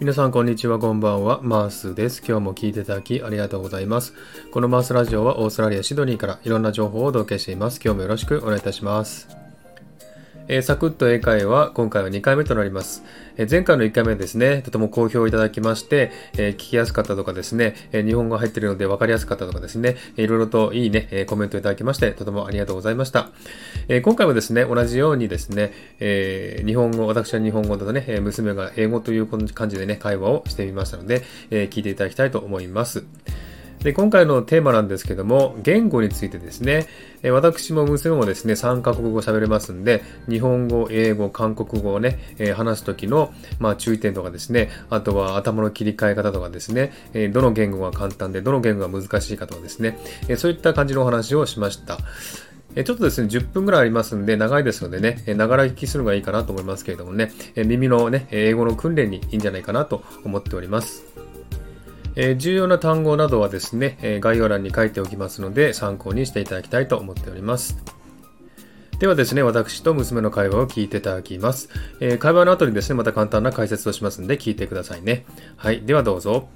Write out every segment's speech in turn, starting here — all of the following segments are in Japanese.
皆さんこんにちは、こんばんは。マースです。今日も聞いていただきありがとうございます。このマースラジオはオーストラリア・シドニーからいろんな情報をお届けしています。今日もよろしくお願いいたします。えサクッと英会話、今回は2回目となります。え前回の1回目ですね、とても好評いただきまして、え聞きやすかったとかですね、え日本語が入っているので分かりやすかったとかですね、いろいろといいね、えコメントいただきまして、とてもありがとうございました。え今回もですね、同じようにですね、え日本語、私は日本語だとね、娘が英語という感じでね、会話をしてみましたので、え聞いていただきたいと思います。で、今回のテーマなんですけども、言語についてですね、私も娘もですね、3カ国語喋れますんで、日本語、英語、韓国語をね、話すときの、まあ、注意点とかですね、あとは頭の切り替え方とかですね、どの言語が簡単で、どの言語が難しいかとかですね、そういった感じのお話をしました。ちょっとですね、10分ぐらいありますんで、長いですのでね、えながら聞きするのがいいかなと思いますけれどもね、耳のね、英語の訓練にいいんじゃないかなと思っております。えー重要な単語などはですね、えー概要欄に書いておきますので参考にしていただきたいと思っております。ではですね、私と娘の会話を聞いていただきます。えー会話の後にですね、また簡単な解説をしますので聞いてくださいね。はい、ではどうぞ。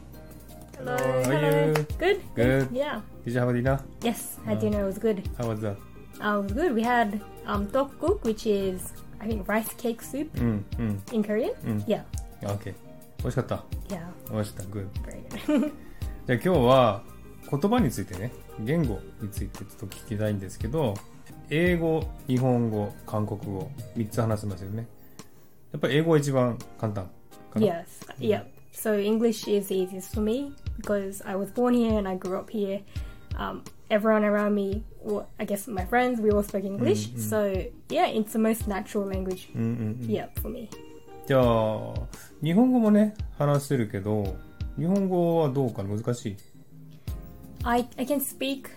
Hello. How are you? Good. Good. Yeah. Did you have dinner? Yes, had dinner. It was good. How was that? Uh, it was good. We had um tteokguk, which is I think rice cake soup うん、うん。in Korean. Mm. Yeah. OK。美味しかった。Yeah. 美味しかった。Good。Very good. じゃあ今日は言葉についてね、言語についてちょっと聞きたいんですけど、英語、日本語、韓国語、3つ話せますよね。やっぱり英語が一番簡単かな。yes. Yeah. So English is the easiest for me because I was born here and I grew up here. Um, everyone around me, well, I guess my friends, we all spoke English. So yeah, it's the most natural language. うんうんうん Yeah, for me. じゃあ、日本語もね、話せるけど、日本語はどうかな難しい I, I can speak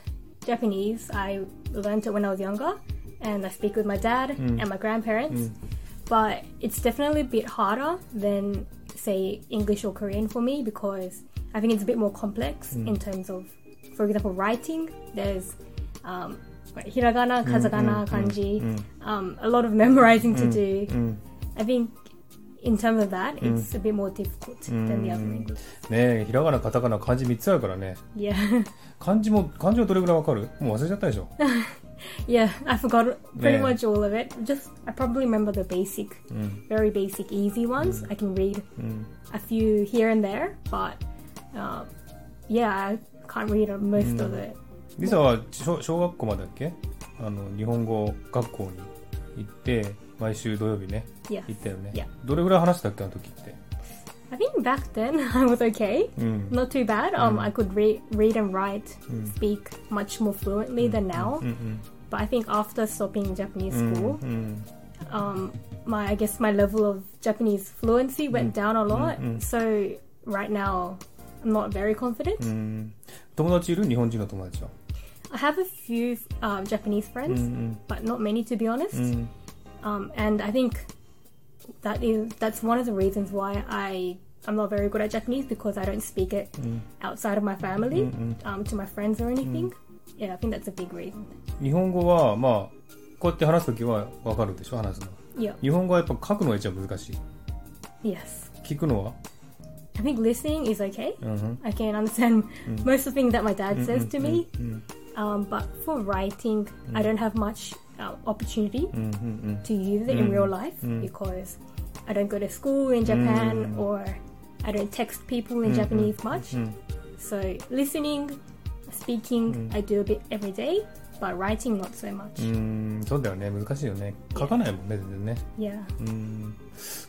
Japanese. I learned it when I was younger, and I speak with my dad and my grandparents. But it's definitely a bit harder than, say, English or Korean for me because I think it's a bit more complex in terms of, for example, writing. There's um, hiragana, katakana, kanji, um, a lot of memorizing to do. うん。 I think in terms of that, it's a bit more difficult than the other language. ねえ、ひらがな、カタカナ、漢字3つあるからね。Yeah. 漢字も、漢字はどれぐらいわかるもう忘れちゃったでしょ Yeah, I forgot pretty much all of it. Just I probably remember the basic, うん。very basic, easy ones. I can read うん。a few here and there, but um, yeah, I can't read most of it. リサは小小学校までだっけあの、日本語学校に行って、毎週土曜日ね、 Yes. 行ったよね。 Yeah. どれぐらい話したっけあの時って。 I think back then I was okay, うん。 not too bad. Um, I could read, read and write, Mm. speak much more fluently than now. うんうん。 But I think after stopping Japanese うん school, うん。 um, my I guess my level of Japanese fluency went down a lot. mm. So right now, I'm not very confident. うん。友達いる日本人の友達は。 I have a few um, Japanese う friends, ん but not many to be honest. うん。うん。 Um, and I think that is that's one of the reasons why I I'm not very good at Japanese because I don't speak it outside of my family, um, to my friends or anything. Yeah, I think that's a big reason. 日本語は、まあ、こうやって話すときはわかるでしょ話すの。 Yeah. 日本語はやっぱ書くのが一番難しい。 Yes. 聞くのは I think listening is okay. うん。 I can understand most of the things that my dad says to me. うん。 Um, but for writing, I don't have much uh, opportunity うん。うん。to use it in real life because I don't go to school in Japan or I don't text people in Japanese much. So listening, speaking, I do a bit every day, but writing not so much. うん。そうだよね。難しいよね。書かないもんね、全然ね。Yeah. うん。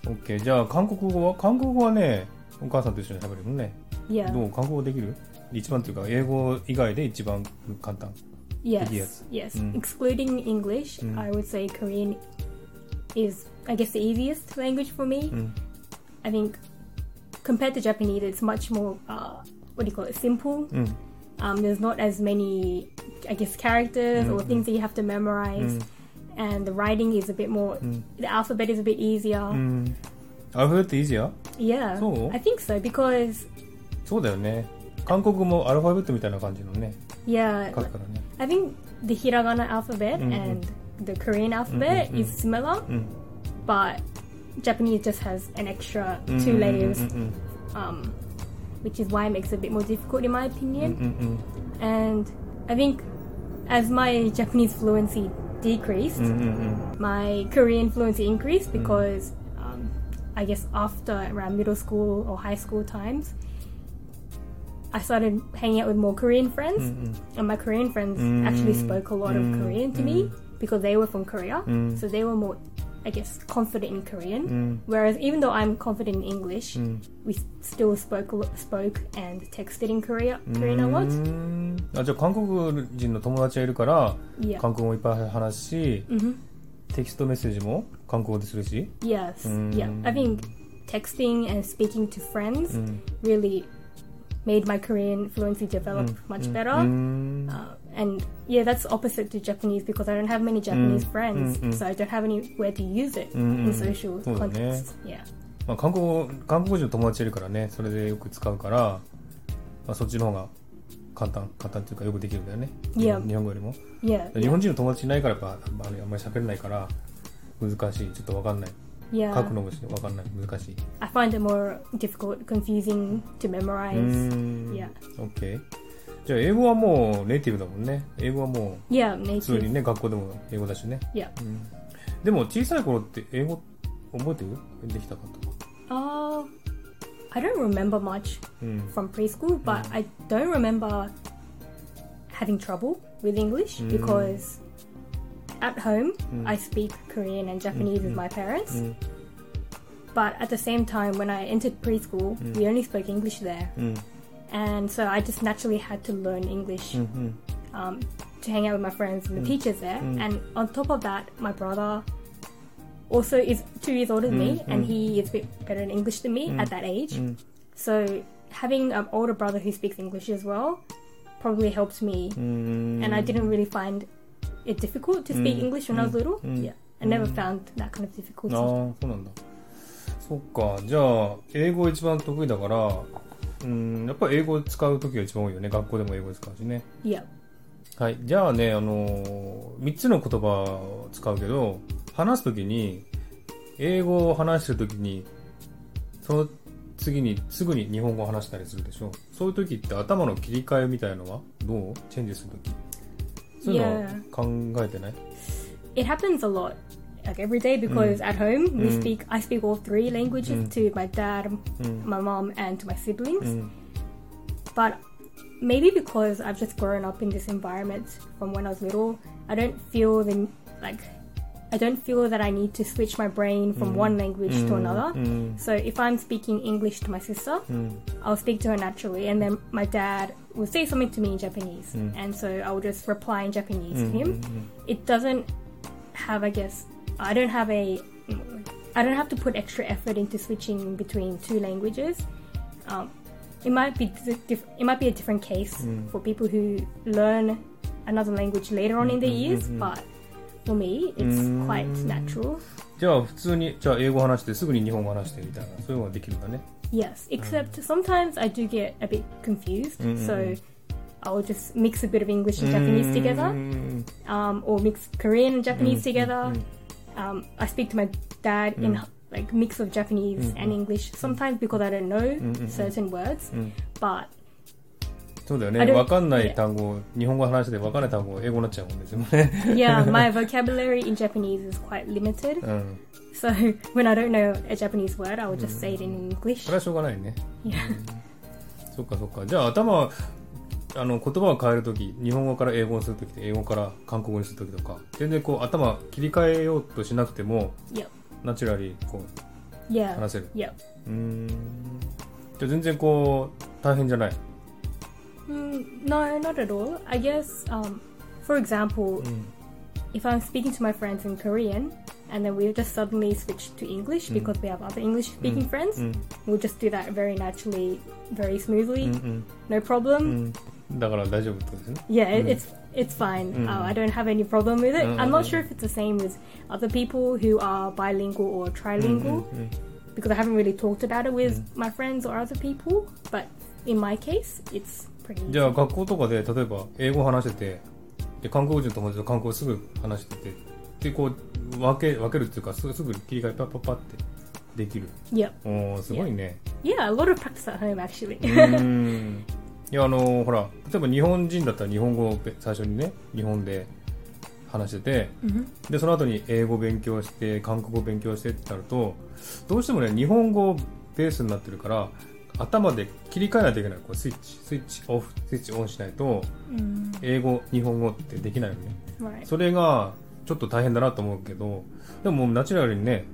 OK。じゃあ、韓国語は韓国語はね、お母さんと一緒に喋るもんね。Yeah. どう韓国語できる一番というか、英語以外で一番簡単。Yes. Yes. Yes. Mm. Excluding English, I would say Korean is, I guess, the easiest language for me. Mm. I think compared to Japanese, it's much more, uh, what do you call it, simple. うん。 Um, there's not as many, I guess, characters or things that you have to memorize. And the writing is a bit more, the alphabet is a bit easier. うん。アルファベットいいじゃん Yeah. So? I think so because, そうだよね。 韓国語もアルファベットみたいな感じのね、 yeah, 書くからね。 I think the hiragana alphabet Mhm. and the Korean alphabet Mhm, is similar, うん。 but Japanese just has an extra うん two layers うんうん um, which is why it makes it a bit more difficult in my うん opinion. うん、 And I think as my Japanese fluency decreased, うんうんうん、 my Korean fluency increased because um, I guess after around middle school or high school times, I started hanging out with more Korean friends, and my Korean friends actually spoke a lot of Korean to me because they were from Korea, so they were more, I guess, confident in Korean. Whereas even though I'm confident in English, we s- still spoke a lo- spoke and texted in Korea Korean a う lot. んあじゃあ韓国人の友達がいるから Yeah. 韓国語いっぱい話すし、 hmm テキストメッセージも韓国語でするし、 Yes. Yeah. I think texting and speaking to friends really made my Korean fluency develop much う better. ん Uh, and yeah, that's opposite to Japanese because I don't have many Japanese friends, so I don't have anywhere to use it in social contexts. Yeah. まあ、韓国語韓国人の友達いるからねそれでよく使うから、まあ、そっちの方が簡単簡単っていうかよくできるんだよね、Yeah. 日本語よりも Yeah. 日本人の友達いないからやっぱあのあんまり喋れないから難しいちょっと分かんない Yeah. 書くのも分かんない難しい I find it more difficult, confusing to う memorize. Yeah. OK じゃあ英語はもうネイティブだもんね英語はもう普通に.ね学校でも英語だしね Yeah. でも小さい頃って英語覚えてるできたかとか Uh, I don't remember much うん from preschool, but I don't remember having trouble with English because at home, mm. I speak Korean and Japanese with mm-hmm. my parents. Mm. But at the same time, when I entered preschool, mm. we only spoke English there. Mm. And so I just naturally had to learn English mm-hmm. um, to hang out with my friends and the teachers there. And on top of that, my brother also is two years older than me, and he is a bit better in English than me at that age. So having an older brother who speaks English as well probably helped me, mm. and I didn't really find it difficult to speak English when I was little? Mm. Yeah, I never found that kind of あ difficulty. あそうなんだ。そっか。じゃあ英語一番得意だからうんやっぱり英語を使う時が一番多いよね。学校でも英語使うしね。Yeah. はい。じゃあねあの3つの言葉を使うけど話す時に英語を話してる時にその次にすぐに日本語を話したりするでしょ。そういう時って頭の切り替えみたいのはどう？チェンジする時そういうのは考えてない It happens a lot. Like every day because at home we speak I speak all three languages to my dad, my mom and to my siblings. うん But maybe because I've just grown up in this environment from when I was little, I don't feel the like I don't feel that I need to switch my brain from mm. one language mm. to another. Mm. So if I'm speaking English to my sister, mm. I'll speak to her naturally, and then my dad will say something to me in Japanese, mm. and so I will just reply in Japanese to mm, him. It doesn't have, I guess, I don't have a, I don't have to put extra effort into switching between two languages. Um, it might be diff- it might be a different case for people who learn another language later on in their years, but for me, it's quite natural. じゃあ普通にじゃあ英語話してすぐに日本語話してみたいなそういうのができるんだね Yes, except sometimes I do get a bit confused, so I'll just mix a bit of English and Japanese う together, ん um, or mix Korean and Japanese together. Um, I speak to my dad in like mix of Japanese and English sometimes because I don't know certain words, but そうだよね分かんない単語日本語話してて分かんない単語英語になっちゃうもんですよね yeah, my vocabulary in Japanese is quite limited. うん So when I don't know a Japanese word, I will just say it in そ English. れはしょうがないね Yeah. そっかそっかじゃあ頭あの言葉を変えるとき日本語から英語にするときと英語から韓国語にするときとか全然こう頭切り替えようとしなくても Yep. ナチュラリーこう Yeah. 話せる Yep. うーんじゃあ全然こう大変じゃない？Mm, no, not at all. I guess, um, for example, mm. if I'm speaking to my friends in Korean and then we just suddenly switch to English mm. because we have other English speaking mm. friends, mm. we'll just do that very naturally, very smoothly, mm, no problem. Yeah, it, it's it's fine. Uh, I don't have any problem with it. I'm not sure if it's the same with other people who are bilingual or trilingual because I haven't really talked about it with my friends or other people. But in my case, it's じゃあ学校とかで例えば英語話しててで韓国人の友達と韓国語すぐ話しててでこう分け分けるっていうかすぐすぐ切り替えパッパッパってできる Yep. おーすごいね Yeah, a lot of practice at home actually. うんいやあのほら例えば日本人だったら日本語を最初にね日本で話してて Mhm. でその後に英語勉強して韓国語勉強してってなるとどうしてもね日本語ベースになってるから頭で切り替えないといけない。こうスイッチ。スイッチオフ。スイッチオンしないと Mm, 英語日本語ってできないよね。right. それがちょっと大変だなと思うけどでもナチュラルにね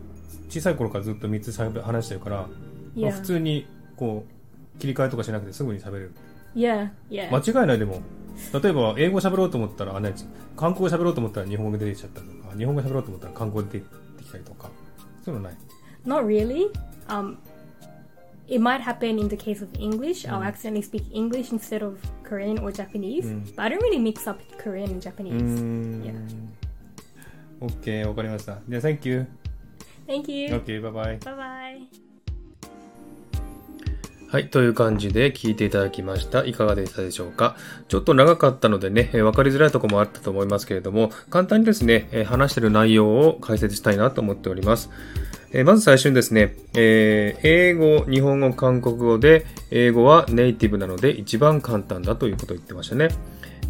小さい頃からずっと3つ話してるから、まあ Yeah. 普通にこう切り替えとかしなくてすぐに喋れる。Yeah, yeah. 間違いないでも。例えば英語喋ろうと思ったらあね韓国語喋ろうと思ったら日本語出てきちゃったりとか日本語喋ろうと思ったら韓国語出てきたりとか。そういうのない。Not really. Um, it might happen in the case of English. I'll accidentally speak English instead of Korean or Japanese. Mm. But I don't really mix up Korean and うー Japanese. ん OK わかりましたじゃあ Thank you Thank you. OK バイバイ Bye bye. はい。という感じで聞いていただきました。いかがでしたでしょうか？ちょっと長かったのでね、えー分かりづらいとこもあったと思いますけれども、簡単にですね、えー話してる内容を解説したいなと思っております。えーまず最初にですね、えー英語、日本語、韓国語で、英語はネイティブなので一番簡単だということを言ってましたね。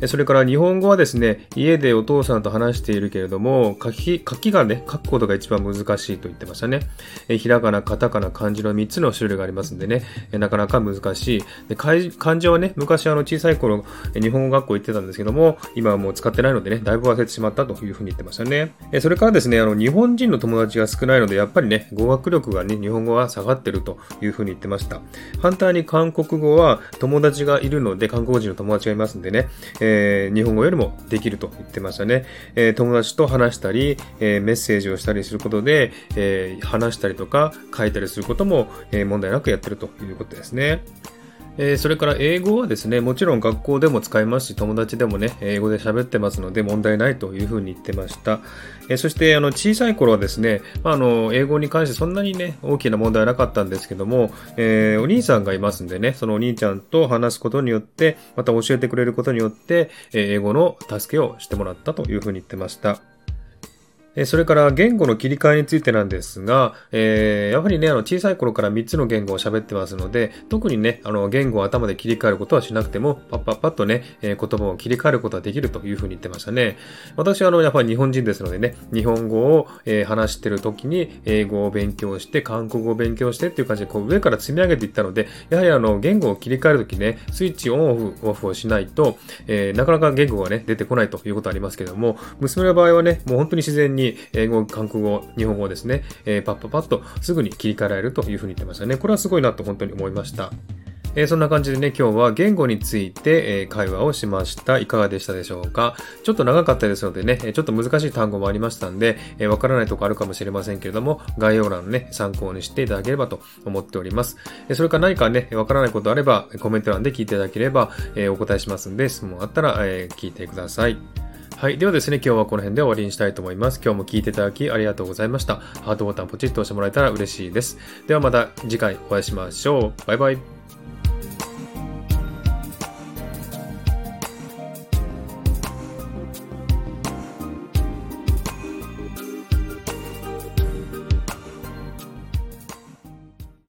それから日本語はですね、家でお父さんと話しているけれども、書き、書きがね、書くことが一番難しいと言ってましたね。えひらがな、カタカナ、漢字の3つの種類がありますんでね、えなかなか難しい。で漢字はね、昔あの小さい頃、日本語学校行ってたんですけども、今はもう使ってないのでね、だいぶ忘れてしまったというふうに言ってましたね。えそれからですね、あの、日本人の友達が少ないので、やっぱりね、語学力がね、日本語は下がってるというふうに言ってました。反対に韓国語は友達がいるので、韓国人の友達がいますんでね、えーえ日本語よりもできると言ってましたね。えー友達と話したり、えーメッセージをしたりすることで、え話したりとか書いたりすることも、え問題なくやってるということですね。えーそれから英語はですね、もちろん学校でも使いますし、友達でもね、英語で喋ってますので問題ないというふうに言ってました。えーそして、あの、小さい頃はですね、まあ、あの、英語に関してそんなにね、大きな問題はなかったんですけども、えーお兄さんがいますんでね、そのお兄ちゃんと話すことによって、また教えてくれることによって、え英語の助けをしてもらったというふうに言ってました。えそれから言語の切り替えについてなんですが、えーやはりね、あの小さい頃から3つの言語を喋ってますので、特にね、あの言語を頭で切り替えることはしなくても、パッパッパッとね、えー言葉を切り替えることはできるというふうに言ってましたね。私はあの、やっぱり日本人ですのでね、日本語を、えー話してる時に英語を勉強して、韓国語を勉強してっていう感じで、こう上から積み上げていったので、やはりあの、言語を切り替える時ね、スイッチオンオフ、オフをしないと、えなかなか言語がね、出てこないということありますけども、娘の場合はね、もう本当に自然にに英語、韓国語、日本語ですね、えーパッパパッとすぐに切り替えられるというふうに言ってましたね。これはすごいなと本当に思いました。えーそんな感じでね、今日は言語について、えー会話をしました。いかがでしたでしょうか？ちょっと長かったですのでね、えちょっと難しい単語もありましたんで、えーわからないとこあるかもしれませんけれども、概要欄のね、参考にしていただければと思っております。えーそれから何かね、わからないことあれば、コメント欄で聞いていただければ、えーお答えしますんで、質問あったら、えー聞いてください。はい。ではですね、今日はこの辺で終わりにしたいと思います。今日も聞いていただきありがとうございました。ハートボタンポチッと押してもらえたら嬉しいです。ではまた次回お会いしましょう。バイバイ。